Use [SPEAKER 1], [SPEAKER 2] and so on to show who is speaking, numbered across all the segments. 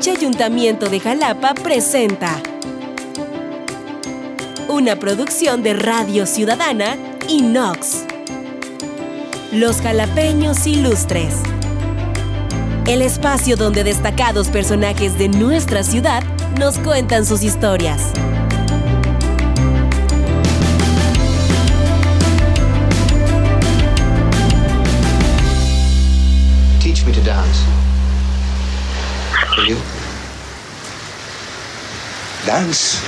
[SPEAKER 1] H Ayuntamiento de Jalapa presenta una producción de Radio Ciudadana y Nox. Los jalapeños ilustres. El espacio donde destacados personajes de nuestra ciudad nos cuentan sus historias.
[SPEAKER 2] Dance?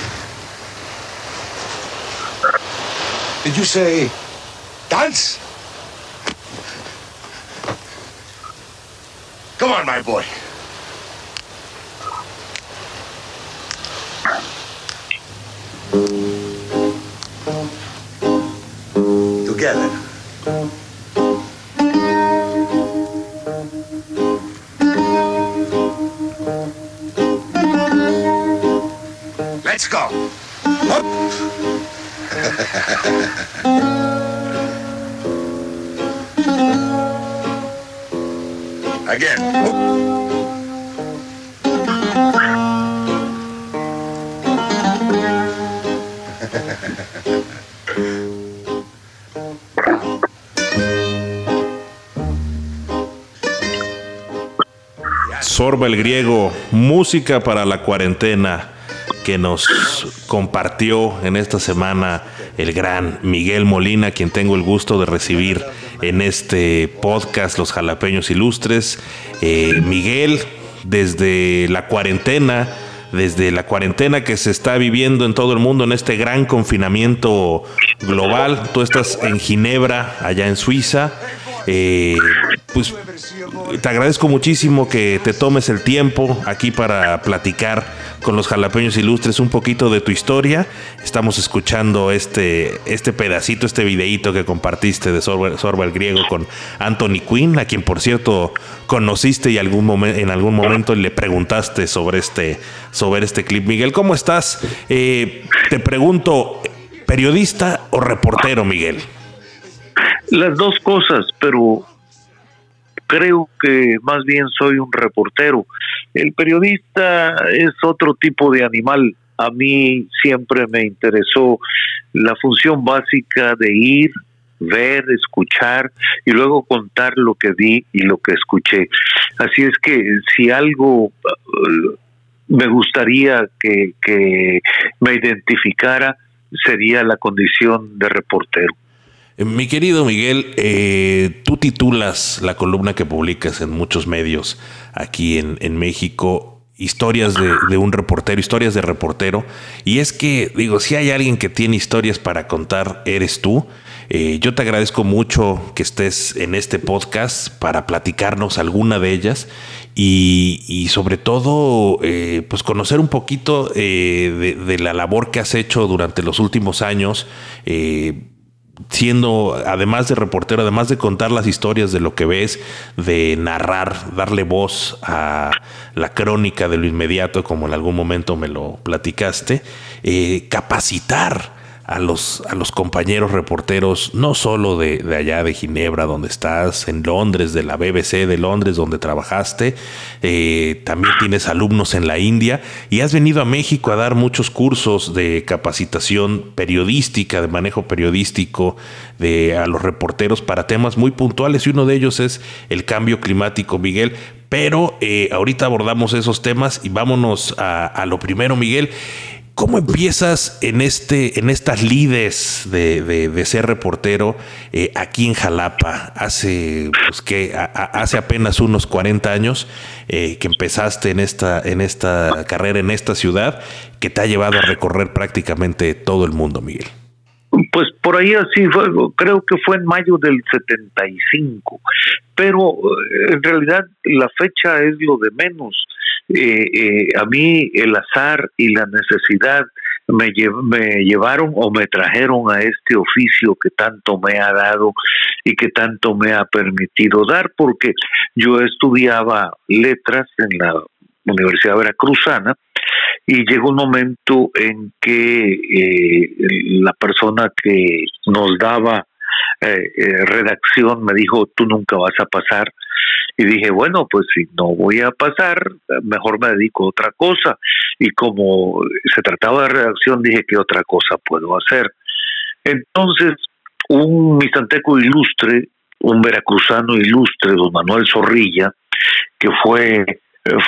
[SPEAKER 3] Did you say dance? Come on, my boy. Together. Let's go. Again.
[SPEAKER 4] Sorba el griego, música para la cuarentena que nos compartió en esta semana el gran Miguel Molina, quien tengo el gusto de recibir en este podcast Los Jalapeños Ilustres. Eh, Miguel, desde la cuarentena, desde la cuarentena que se está viviendo en todo el mundo, en este gran confinamiento global, tú estás en Ginebra, allá en Suiza. Eh, pues te agradezco muchísimo que te tomes el tiempo aquí para platicar con los jalapeños ilustres un poquito de tu historia. Estamos escuchando este, este pedacito, este videíto que compartiste de Sorba, el Griego con Anthony Quinn, a quien por cierto conociste y en algún momento le preguntaste sobre este, sobre este clip. Miguel, ¿cómo estás? Eh, te pregunto, ¿periodista o reportero, Miguel?
[SPEAKER 5] Las dos cosas, pero creo que más bien soy un reportero. El periodista es otro tipo de animal. A mí siempre me interesó la función básica de ir, ver, escuchar y luego contar lo que vi y lo que escuché. Así es que si algo eh, me gustaría que, que me identificara sería la condición de reportero.
[SPEAKER 4] Eh, Mi querido Miguel, eh, tú titulas la columna que publicas en muchos medios aquí en, México, historias de, un reportero, historias de reportero. Y es que, digo, si hay alguien que tiene historias para contar, eres tú. Eh, yo te agradezco mucho que estés en este podcast para platicarnos alguna de ellas y, sobre todo, pues conocer un poquito de la labor que has hecho durante los últimos años. Siendo, además de reportero, además de contar las historias de lo que ves, de narrar, darle voz a la crónica de lo inmediato, como en algún momento me lo platicaste, eh, capacitar a los, a los compañeros reporteros, no solo de, de allá de Ginebra, donde estás, en Londres, de la BBC de Londres, donde trabajaste, eh, también tienes alumnos en la India y has venido a México a dar muchos cursos de capacitación periodística, de manejo periodístico de, a los reporteros para temas muy puntuales y uno de ellos es el cambio climático, Miguel. Pero eh, ahorita abordamos esos temas y vámonos a, a lo primero, Miguel. ¿Cómo empiezas en este, en estas lides de, ser reportero eh, aquí en Jalapa? Hace, pues, que hace apenas unos 40 años eh, que empezaste en esta, en esta carrera, en esta ciudad, que te ha llevado a recorrer prácticamente todo el mundo, Miguel.
[SPEAKER 5] Pues por ahí así fue, creo que fue en mayo del 75, pero eh, en realidad la fecha es lo de menos. Eh, eh, a mí el azar y la necesidad me, me llevaron o me trajeron a este oficio que tanto me ha dado y que tanto me ha permitido dar, porque yo estudiaba letras en la Universidad Veracruzana y llegó un momento en que eh, la persona que nos daba eh, eh, redacción me dijo tú nunca vas a pasar Y dije, bueno, pues si no voy a pasar, mejor me dedico a otra cosa. Y como se trataba de redacción, dije, ¿qué otra cosa puedo hacer? Entonces, un misanteco ilustre, un veracruzano ilustre, don Manuel Zorrilla, que fue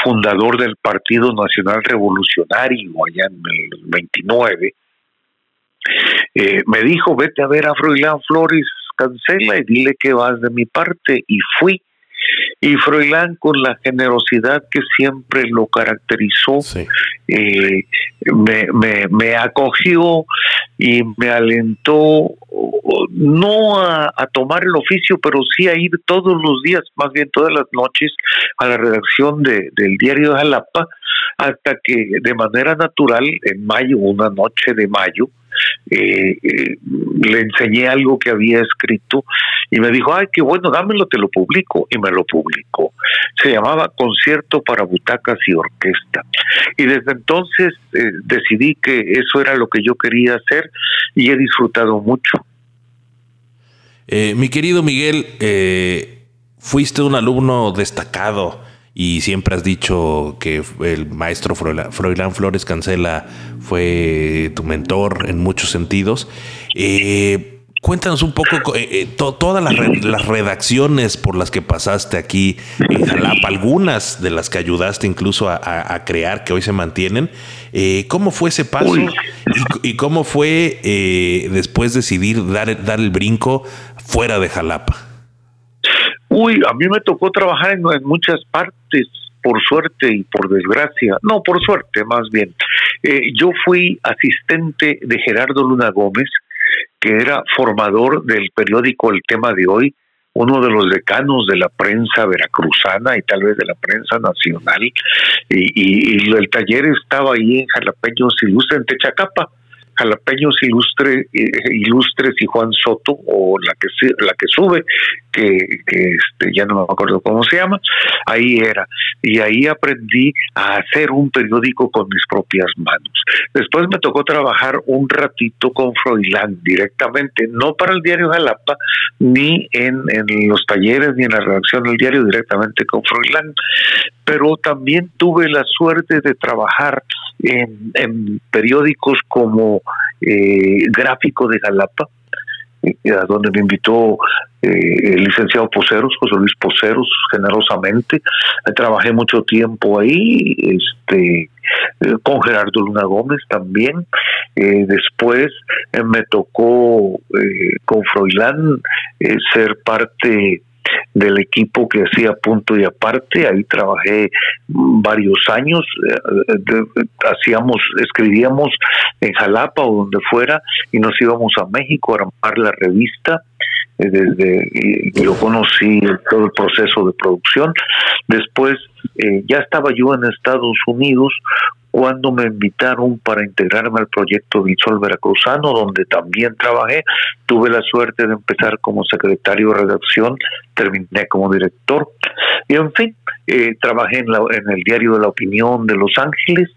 [SPEAKER 5] fundador del Partido Nacional Revolucionario allá en el 29, eh, me dijo, vete a ver a Froilán Flores, cancela y dile que vas de mi parte. Y fui. Y Froilán, con la generosidad que siempre lo caracterizó, eh, me, me, me, acogió y me alentó no a, tomar el oficio, pero sí a ir todos los días, más bien todas las noches, a la redacción de, del diario de Jalapa, hasta que de manera natural, en mayo, una noche de mayo, eh, eh, le enseñé algo que había escrito y me dijo, ay, qué bueno, dámelo, te lo publico. Y me lo publicó. Se llamaba Concierto para Butacas y Orquesta. Y desde entonces eh, decidí que eso era lo que yo quería hacer y he disfrutado mucho.
[SPEAKER 4] mi querido Miguel, fuiste un alumno destacado y siempre has dicho que el maestro Froilán Flores Cancela fue tu mentor en muchos sentidos. Eh, cuéntanos un poco eh, eh, todas las, redacciones por las que pasaste aquí en Jalapa, algunas de las que ayudaste incluso a, crear, que hoy se mantienen. ¿Cómo fue ese paso y, cómo fue después decidir dar, dar el brinco fuera de Jalapa?
[SPEAKER 5] Uy, a mí me tocó trabajar en, muchas partes, por suerte y por desgracia. No, por suerte, más bien. Eh, yo fui asistente de Gerardo Luna Gómez, que era formador del periódico El Tema de Hoy, uno de los decanos de la prensa veracruzana y tal vez de la prensa nacional. Y, el taller estaba ahí en Jalapeños Ilustre, en Techacapa jalapeños ilustre, eh, ilustres y Juan Soto, o la que, la que sube, que, este, ya no me acuerdo cómo se llama, ahí era. Y ahí aprendí a hacer un periódico con mis propias manos. Después me tocó trabajar un ratito con Froilán directamente, no para el diario Jalapa, ni en, en los talleres, ni en la redacción del diario, directamente con Froilán. Pero también tuve la suerte de trabajar en, periódicos como eh, Gráfico de Jalapa, eh, a donde me invitó eh, el licenciado Poceros, José Luis Poceros, generosamente. Trabajé mucho tiempo ahí, este, con Gerardo Luna Gómez también. después me tocó con Froilán ser parte del equipo que hacía punto y aparte. Ahí trabajé varios años. Eh, hacíamos, escribíamos en Jalapa o donde fuera y nos íbamos a México a armar la revista. Eh, desde yo conocí todo el proceso de producción. Después eh, ya estaba yo en Estados Unidos cuando me invitaron para integrarme al proyecto Sol Veracruzano, donde también trabajé. Tuve la suerte de empezar como secretario de redacción, terminé como director. Y en fin, eh, trabajé en, en el diario de la opinión de Los Ángeles,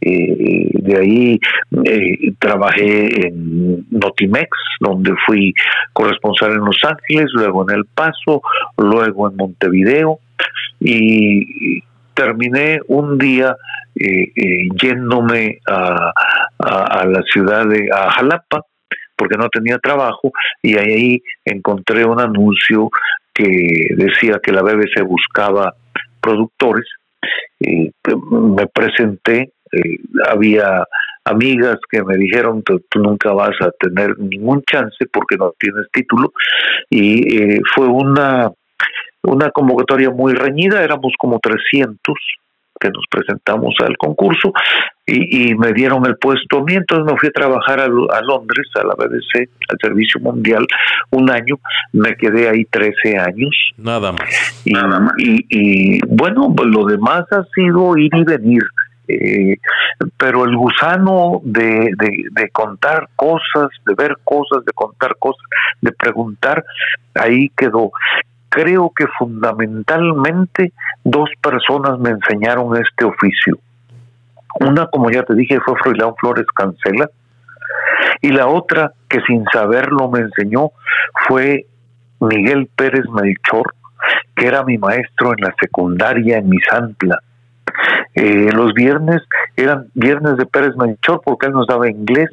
[SPEAKER 5] eh, de ahí eh, trabajé en Notimex, donde fui corresponsal en Los Ángeles, luego en El Paso, luego en Montevideo y terminé un día eh, eh, yéndome a, la ciudad de a Jalapa porque no tenía trabajo y ahí encontré un anuncio que decía que la BBC buscaba productores me presenté eh, había amigas que me dijeron tú nunca vas a tener ningún chance porque no tienes título y fue una una convocatoria muy reñida éramos como 300 que nos presentamos al concurso y, me dieron el puesto a mí, entonces me fui a trabajar a, Londres, a la BBC, al Servicio Mundial, un año, me quedé ahí 13 años.
[SPEAKER 4] Nada más.
[SPEAKER 5] Y, Nada más. y, bueno, pues lo demás ha sido ir y venir. Eh, pero el gusano de, de, de, contar cosas, de ver cosas, de contar cosas, de preguntar, ahí quedó creo que fundamentalmente dos personas me enseñaron este oficio. Una, como ya te dije, fue Froilán Flores Cancela, y la otra, que sin saberlo me enseñó, fue Miguel Pérez Melchor, que era mi maestro en la secundaria en Misantla. Eh, los viernes eran viernes de Pérez Melchor porque él nos daba inglés,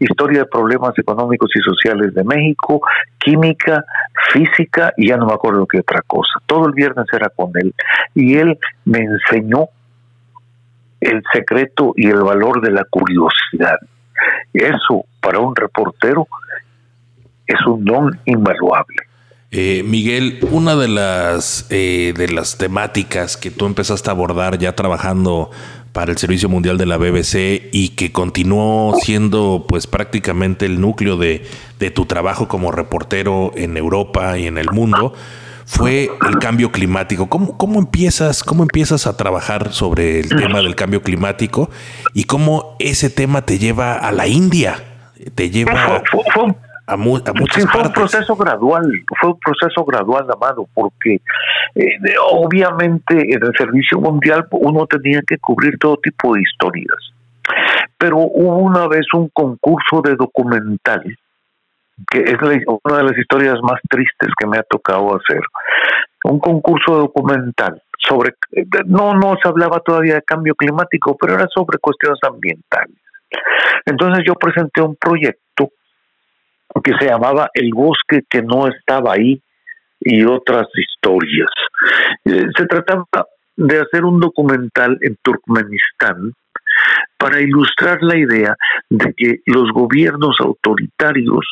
[SPEAKER 5] historia de problemas económicos y sociales de México, química, física y ya no me acuerdo qué otra cosa. Todo el viernes era con él y él me enseñó el secreto y el valor de la curiosidad. Eso para un reportero es un don invaluable.
[SPEAKER 4] Eh, Miguel, una de las, eh, de las temáticas que tú empezaste a abordar ya trabajando para el Servicio Mundial de la BBC y que continuó siendo pues prácticamente el núcleo de, de tu trabajo como reportero en Europa y en el mundo fue el cambio climático. ¿Cómo, cómo, empiezas, ¿Cómo empiezas a trabajar sobre el tema del cambio climático y cómo ese tema te lleva a la India? Te lleva a, muchas
[SPEAKER 5] fue un proceso gradual, fue un proceso gradual, Amado, porque eh, obviamente en el servicio mundial uno tenía que cubrir todo tipo de historias. Pero hubo una vez un concurso de documental, que es una de las historias más tristes que me ha tocado hacer. Un concurso documental sobre, no, no se hablaba todavía de cambio climático, pero era sobre cuestiones ambientales. Entonces yo presenté un proyecto que se llamaba El bosque que no estaba ahí y otras historias. Eh, se trataba de hacer un documental en Turkmenistán para ilustrar la idea de que los gobiernos autoritarios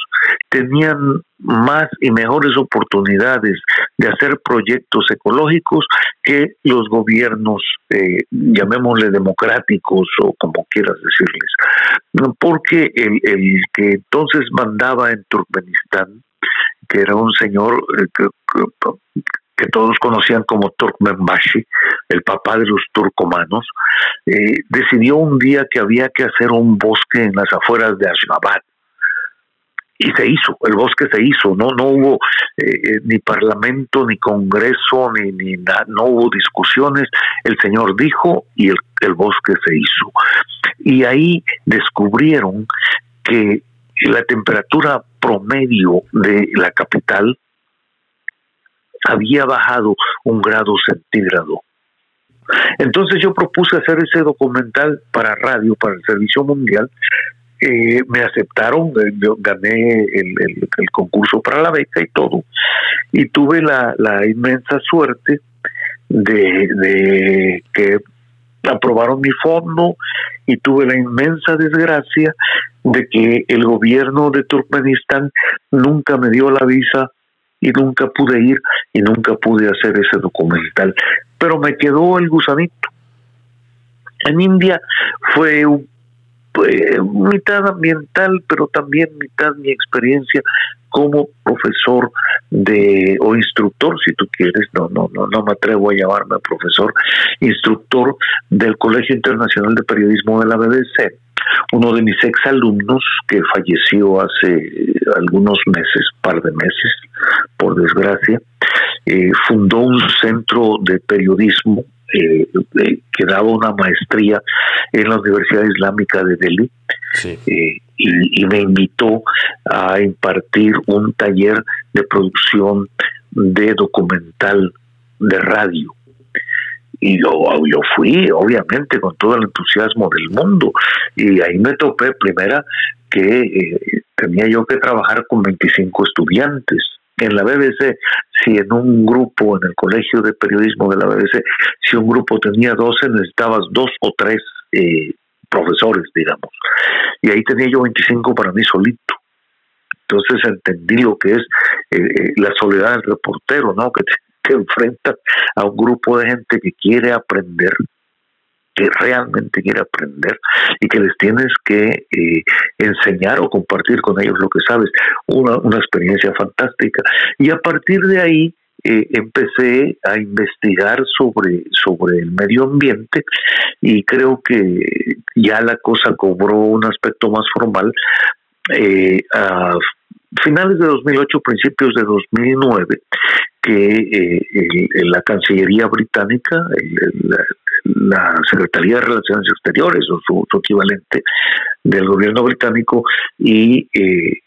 [SPEAKER 5] tenían más y mejores oportunidades de hacer proyectos ecológicos que los gobiernos, eh, llamémosle democráticos o como quieras decirles. Porque el, el que entonces mandaba en Turkmenistán, que era un señor eh, que todos conocían como Turkmenbashi, el papá de los turcomanos, eh, decidió un día que había que hacer un bosque en las afueras de Ashgabat. Y se hizo, el bosque se hizo, no, no hubo eh, eh, ni parlamento, ni congreso, ni, ni no hubo discusiones, el señor dijo y el, el bosque se hizo. Y ahí descubrieron que la temperatura promedio de la capital había bajado un grado centígrado. Entonces yo propuse hacer ese documental para radio, para el Servicio Mundial. Eh, me aceptaron, eh, yo gané el, concurso para la beca y todo. Y tuve la, inmensa suerte de, que aprobaron mi fondo y tuve la inmensa desgracia de que el gobierno de Turkmenistán nunca me dio la visa y nunca pude ir y nunca pude hacer ese documental. Pero me quedó el gusanito. En India fue un mitad ambiental, pero también mitad mi experiencia como profesor de o instructor, si tú quieres, no no no no me atrevo a llamarme profesor, instructor del Colegio Internacional de Periodismo de la BBC uno de mis exalumnos que falleció hace algunos meses, par de meses, por desgracia, eh, fundó un centro de periodismo eh, que daba una maestría en la Universidad Islámica de Delhi eh, y, me invitó a impartir un taller de producción de documental de radio y yo, yo fui, obviamente, con todo el entusiasmo del mundo. Y ahí me topé, primera, que eh, tenía yo que trabajar con 25 estudiantes. En la BBC, si en un grupo, en el colegio de periodismo de la BBC, si un grupo tenía 12, necesitabas dos o tres eh, profesores, digamos. Y ahí tenía yo 25 para mí solito. Entonces entendí lo que es eh, la soledad del reportero, ¿no? Que te enfrentas a un grupo de gente que quiere aprender, que realmente quiere aprender y que les tienes que eh, enseñar o compartir con ellos lo que sabes. Una, una experiencia fantástica. Y a partir de ahí eh, empecé a investigar sobre, sobre el medio ambiente y creo que ya la cosa cobró un aspecto más formal eh, finales de 2008, principios de 2009, que eh, la Cancillería británica, la Secretaría de Relaciones Exteriores o su, equivalente del gobierno británico y eh,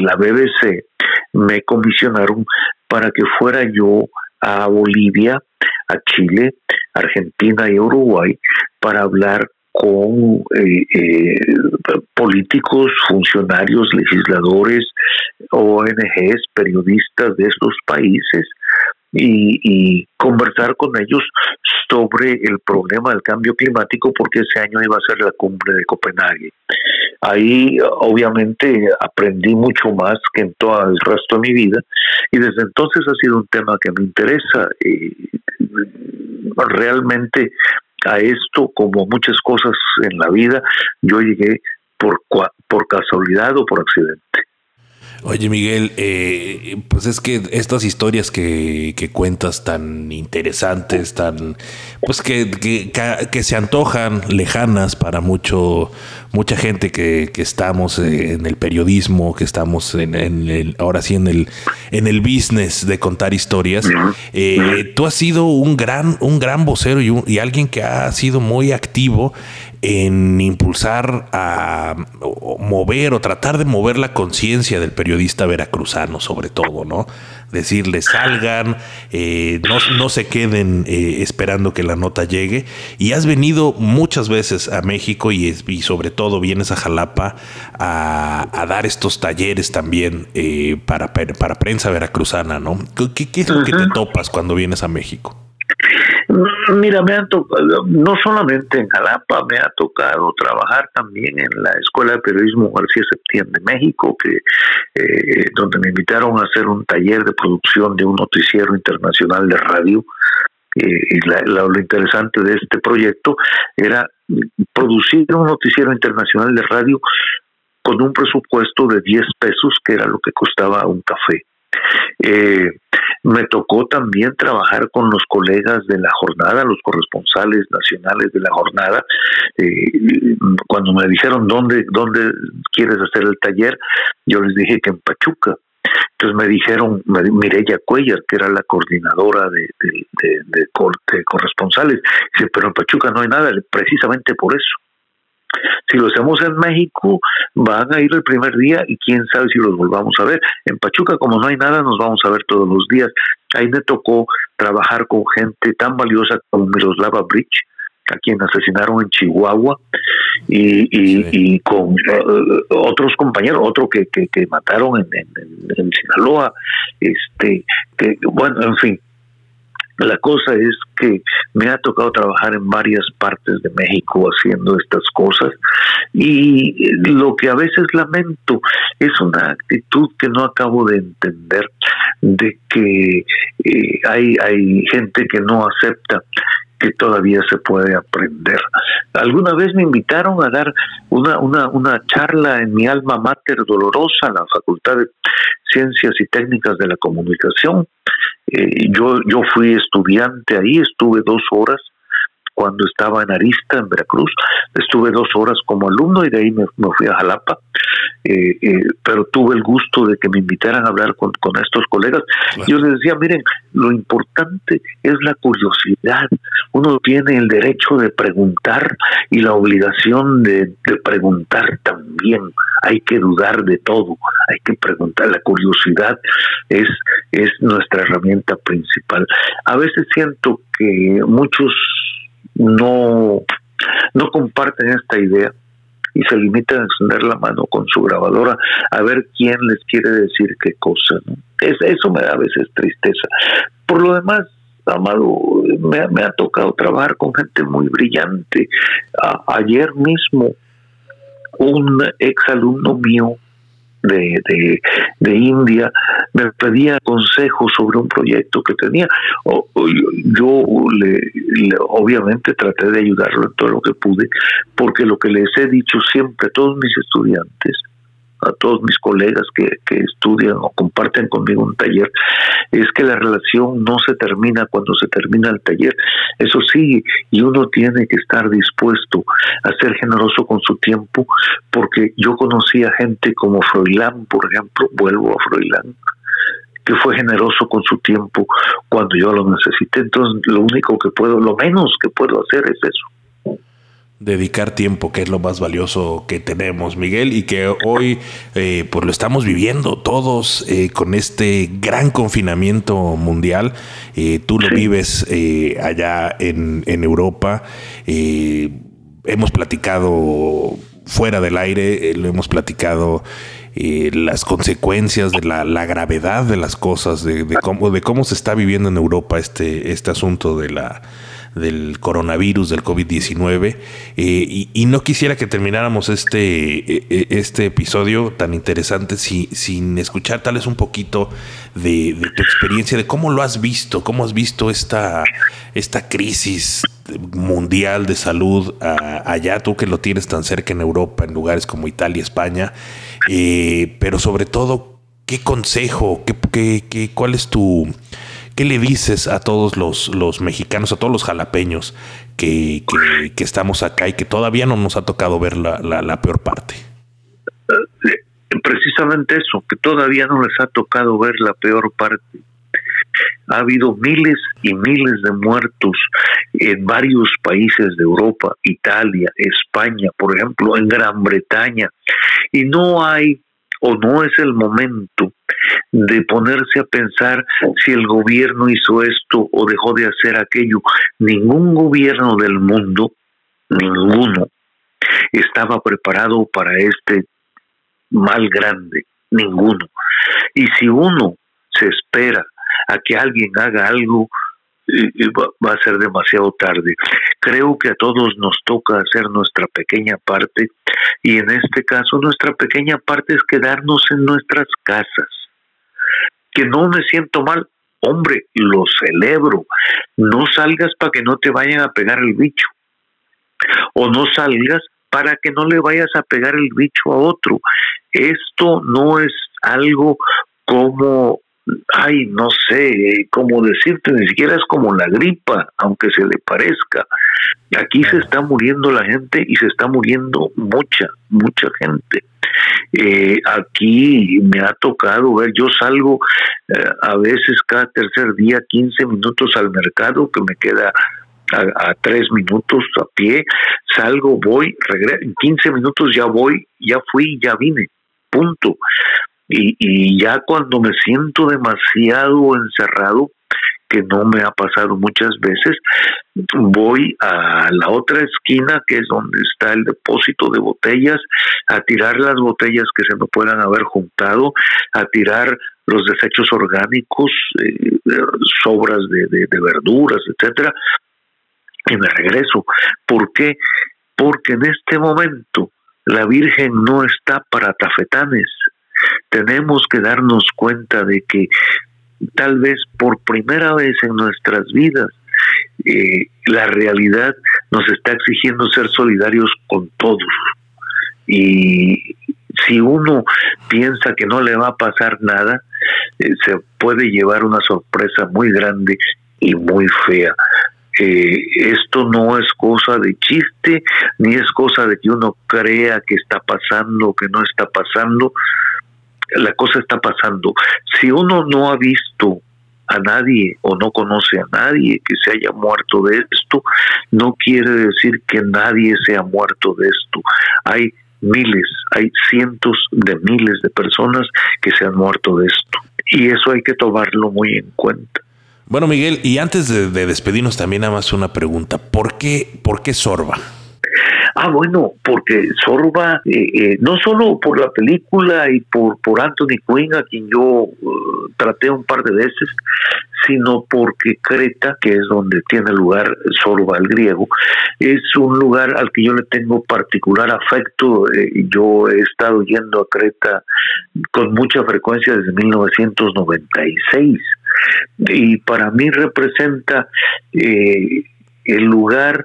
[SPEAKER 5] la BBC me comisionaron para que fuera yo a Bolivia, a Chile, Argentina y Uruguay para hablar con eh, eh, políticos, funcionarios, legisladores, ONGs, periodistas de estos países y, conversar con ellos sobre el problema del cambio climático porque ese año iba a ser la cumbre de Copenhague. Ahí obviamente aprendí mucho más que en todo el resto de mi vida y desde entonces ha sido un tema que me interesa. Y realmente a esto, como muchas cosas en la vida, yo llegué por, por casualidad o por accidente.
[SPEAKER 4] Oye Miguel, eh, pues es que estas historias que, que, cuentas tan interesantes, tan pues que, que, se antojan lejanas para mucho mucha gente que, estamos en el periodismo, que estamos en, el, ahora sí en el en el business de contar historias. Eh, tú has sido un gran un gran vocero y, y alguien que ha sido muy activo en impulsar a mover o tratar de mover la conciencia del periodista veracruzano, sobre todo, ¿no? Decirle salgan, eh, no, se queden eh, esperando que la nota llegue. Y has venido muchas veces a México y, y sobre todo vienes a Jalapa a, dar estos talleres también eh, para, para prensa veracruzana, ¿no? ¿Qué, es lo que te topas cuando vienes a México?
[SPEAKER 5] Mira, me han tocado, no solamente en Jalapa, me ha tocado trabajar también en la Escuela de Periodismo García Septién de México, que eh, donde me invitaron a hacer un taller de producción de un noticiero internacional de radio. Eh, y lo interesante de este proyecto era producir un noticiero internacional de radio con un presupuesto de 10 pesos, que era lo que costaba un café. Eh, me tocó también trabajar con los colegas de la jornada, los corresponsales nacionales de la jornada. Eh, cuando me dijeron dónde, dónde quieres hacer el taller, yo les dije que en Pachuca. Entonces me dijeron Mireya Cuellar, que era la coordinadora de, de, de corresponsales. Dice, pero en Pachuca no hay nada, precisamente por eso. Si lo hacemos en México, van a ir el primer día y quién sabe si los volvamos a ver. En Pachuca, como no hay nada, nos vamos a ver todos los días. Ahí me tocó trabajar con gente tan valiosa como Miroslava Bridge, a quien asesinaron en Chihuahua, y, y, con eh, otros compañeros, otro que, que, mataron en, en, en, Sinaloa, este, que, bueno, en fin, la cosa es que me ha tocado trabajar en varias partes de México haciendo estas cosas y lo que a veces lamento es una actitud que no acabo de entender de que eh, hay, hay gente que no acepta que todavía se puede aprender. Alguna vez me invitaron a dar una, una, una charla en mi alma mater dolorosa, en la Facultad de Ciencias y Técnicas de la Comunicación. Eh, yo, yo fui estudiante ahí, estuve dos horas cuando estaba en Arista, en Veracruz. Estuve dos horas como alumno y de ahí me, fui a Jalapa. Eh, eh, pero tuve el gusto de que me invitaran a hablar con, estos colegas. Yo les decía, miren, lo importante es la curiosidad. Uno tiene el derecho de preguntar y la obligación de, de preguntar también. Hay que dudar de todo, hay que preguntar. La curiosidad es, es nuestra herramienta principal. A veces siento que muchos no, no comparten esta idea y se limitan a extender la mano con su grabadora a ver quién les quiere decir qué cosa. Es, eso me da a veces tristeza. Por lo demás, Amado, me, ha tocado trabajar con gente muy brillante. ayer mismo, un ex alumno mío de, de, de, India me pedía consejos sobre un proyecto que tenía. yo le, obviamente traté de ayudarlo en todo lo que pude, porque lo que les he dicho siempre a todos mis estudiantes a todos mis colegas que, estudian o comparten conmigo un taller, es que la relación no se termina cuando se termina el taller. Eso sí, y uno tiene que estar dispuesto a ser generoso con su tiempo, porque yo conocí a gente como Froilán, por ejemplo, vuelvo a Froilán, que fue generoso con su tiempo cuando yo lo necesité. Entonces, lo único que puedo, lo menos que puedo hacer es eso.
[SPEAKER 4] Dedicar tiempo, que es lo más valioso que tenemos, Miguel, y que hoy eh, pues lo estamos viviendo todos eh, con este gran confinamiento mundial. Eh, tú lo vives allá en, en Europa. hemos platicado fuera del aire, lo hemos platicado las consecuencias de la, la, gravedad de las cosas, de, de, cómo, de cómo se está viviendo en Europa este, este asunto de la del coronavirus, del COVID-19. Eh, y, no quisiera que termináramos este, e, e, este episodio tan interesante si, sin escuchar tal vez un poquito de, tu experiencia, de cómo lo has visto, cómo has visto esta, esta crisis mundial de salud allá, tú que lo tienes tan cerca en Europa, en lugares como Italia, España, eh, pero sobre todo, ¿qué consejo, qué, qué, qué, cuál es tu ¿Qué le dices a todos los, los mexicanos, a todos los jalapeños que, que, estamos acá y que todavía no nos ha tocado ver la, la, peor parte?
[SPEAKER 5] Eh, precisamente eso, que todavía no les ha tocado ver la peor parte. Ha habido miles y miles de muertos en varios países de Europa, Italia, España, por ejemplo, en Gran Bretaña, y no hay o no es el momento de ponerse a pensar si el gobierno hizo esto o dejó de hacer aquello. Ningún gobierno del mundo, ninguno, estaba preparado para este mal grande, ninguno. Y si uno se espera a que alguien haga algo, va a ser demasiado tarde. Creo que a todos nos toca hacer nuestra pequeña parte y en este caso nuestra pequeña parte es quedarnos en nuestras casas. Que no me siento mal, hombre, lo celebro. No salgas para que no te vayan a pegar el bicho. O no salgas para que no le vayas a pegar el bicho a otro. Esto no es algo como ay, no sé cómo decirte, ni siquiera es como la gripa, aunque se le parezca. Aquí se está muriendo la gente y se está muriendo mucha, mucha gente. Eh, aquí me ha tocado ver, yo salgo eh, a veces cada tercer día 15 minutos al mercado, que me queda a, tres minutos a pie, salgo, voy, regreso, en 15 minutos ya voy, ya fui, ya vine, punto. Y, ya cuando me siento demasiado encerrado, que no me ha pasado muchas veces, voy a la otra esquina, que es donde está el depósito de botellas, a tirar las botellas que se me puedan haber juntado, a tirar los desechos orgánicos, eh, sobras de, de verduras, etcétera, y me regreso. ¿Por qué? Porque en este momento la Virgen no está para tafetanes, tenemos que darnos cuenta de que tal vez por primera vez en nuestras vidas eh, la realidad nos está exigiendo ser solidarios con todos. Y si uno piensa que no le va a pasar nada, eh, se puede llevar una sorpresa muy grande y muy fea. Eh, esto no es cosa de chiste, ni es cosa de que uno crea que está pasando o que no está pasando la cosa está pasando. Si uno no ha visto a nadie o no conoce a nadie que se haya muerto de esto, no quiere decir que nadie se muerto de esto. Hay miles, hay cientos de miles de personas que se han muerto de esto. Y eso hay que tomarlo muy en cuenta.
[SPEAKER 4] Bueno, Miguel, y antes de, despedirnos también nada más una pregunta. ¿Por qué, por qué Sorba?
[SPEAKER 5] Ah, bueno, porque Sorba, eh, eh, no solo por la película y por, por Anthony Quinn, a quien yo uh, traté un par de veces, sino porque Creta, que es donde tiene lugar Sorba el griego, es un lugar al que yo le tengo particular afecto. Eh, yo he estado yendo a Creta con mucha frecuencia desde 1996 y para mí representa el lugar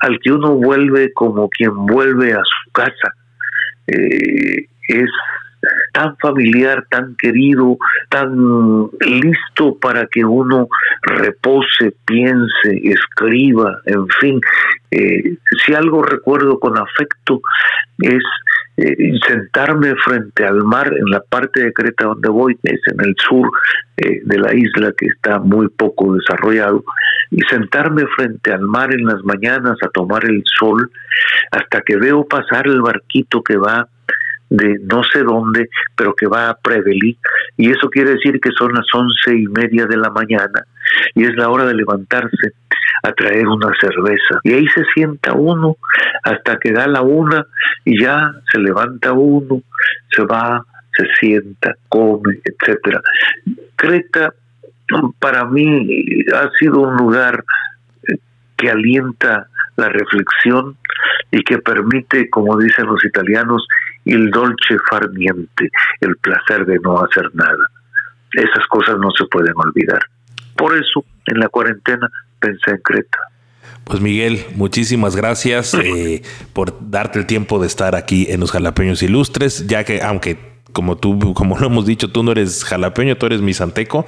[SPEAKER 5] al que uno vuelve como quien vuelve a su casa. Eh, es tan familiar, tan querido, tan listo para que uno repose, piense, escriba, en fin. Eh, si algo recuerdo con afecto es eh, sentarme frente al mar en la parte de Creta donde voy, es en el sur de la isla que está muy poco desarrollado, y sentarme frente al mar en las mañanas a tomar el sol hasta que veo pasar el barquito que va de no sé dónde, pero que va a Prevelí, y eso quiere decir que son las once y media de la mañana, y es la hora de levantarse a traer una cerveza. Y ahí se sienta uno hasta que da la una y ya se levanta uno, se va, se sienta, come, etcétera. Creta para mí ha sido un lugar que alienta la reflexión y que permite, como dicen los italianos, el dolce far niente, el placer de no hacer nada. Esas cosas no se pueden olvidar. Por eso, en la cuarentena pensé en Creta.
[SPEAKER 4] Pues Miguel, muchísimas gracias eh, por darte el tiempo de estar aquí en los Jalapeños Ilustres, ya que aunque como tú, como lo hemos dicho, tú no eres jalapeño, tú eres misanteco,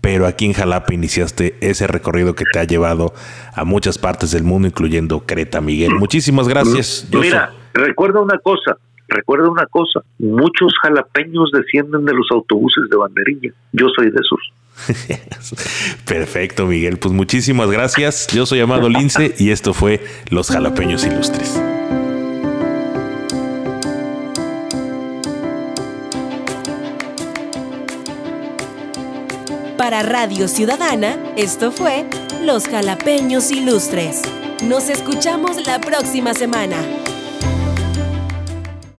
[SPEAKER 4] pero aquí en Jalapa iniciaste ese recorrido que te ha llevado a muchas partes del mundo, incluyendo Creta, Miguel. Muchísimas gracias.
[SPEAKER 5] Mira, recuerda una cosa, recuerda una cosa, muchos jalapeños descienden de los autobuses de banderilla. Yo soy de esos.
[SPEAKER 4] Perfecto, Miguel. Pues muchísimas gracias. Yo soy Amado Lince y esto fue Los Jalapeños Ilustres.
[SPEAKER 1] Para Radio Ciudadana, esto fue Los Jalapeños Ilustres. Nos escuchamos la próxima semana.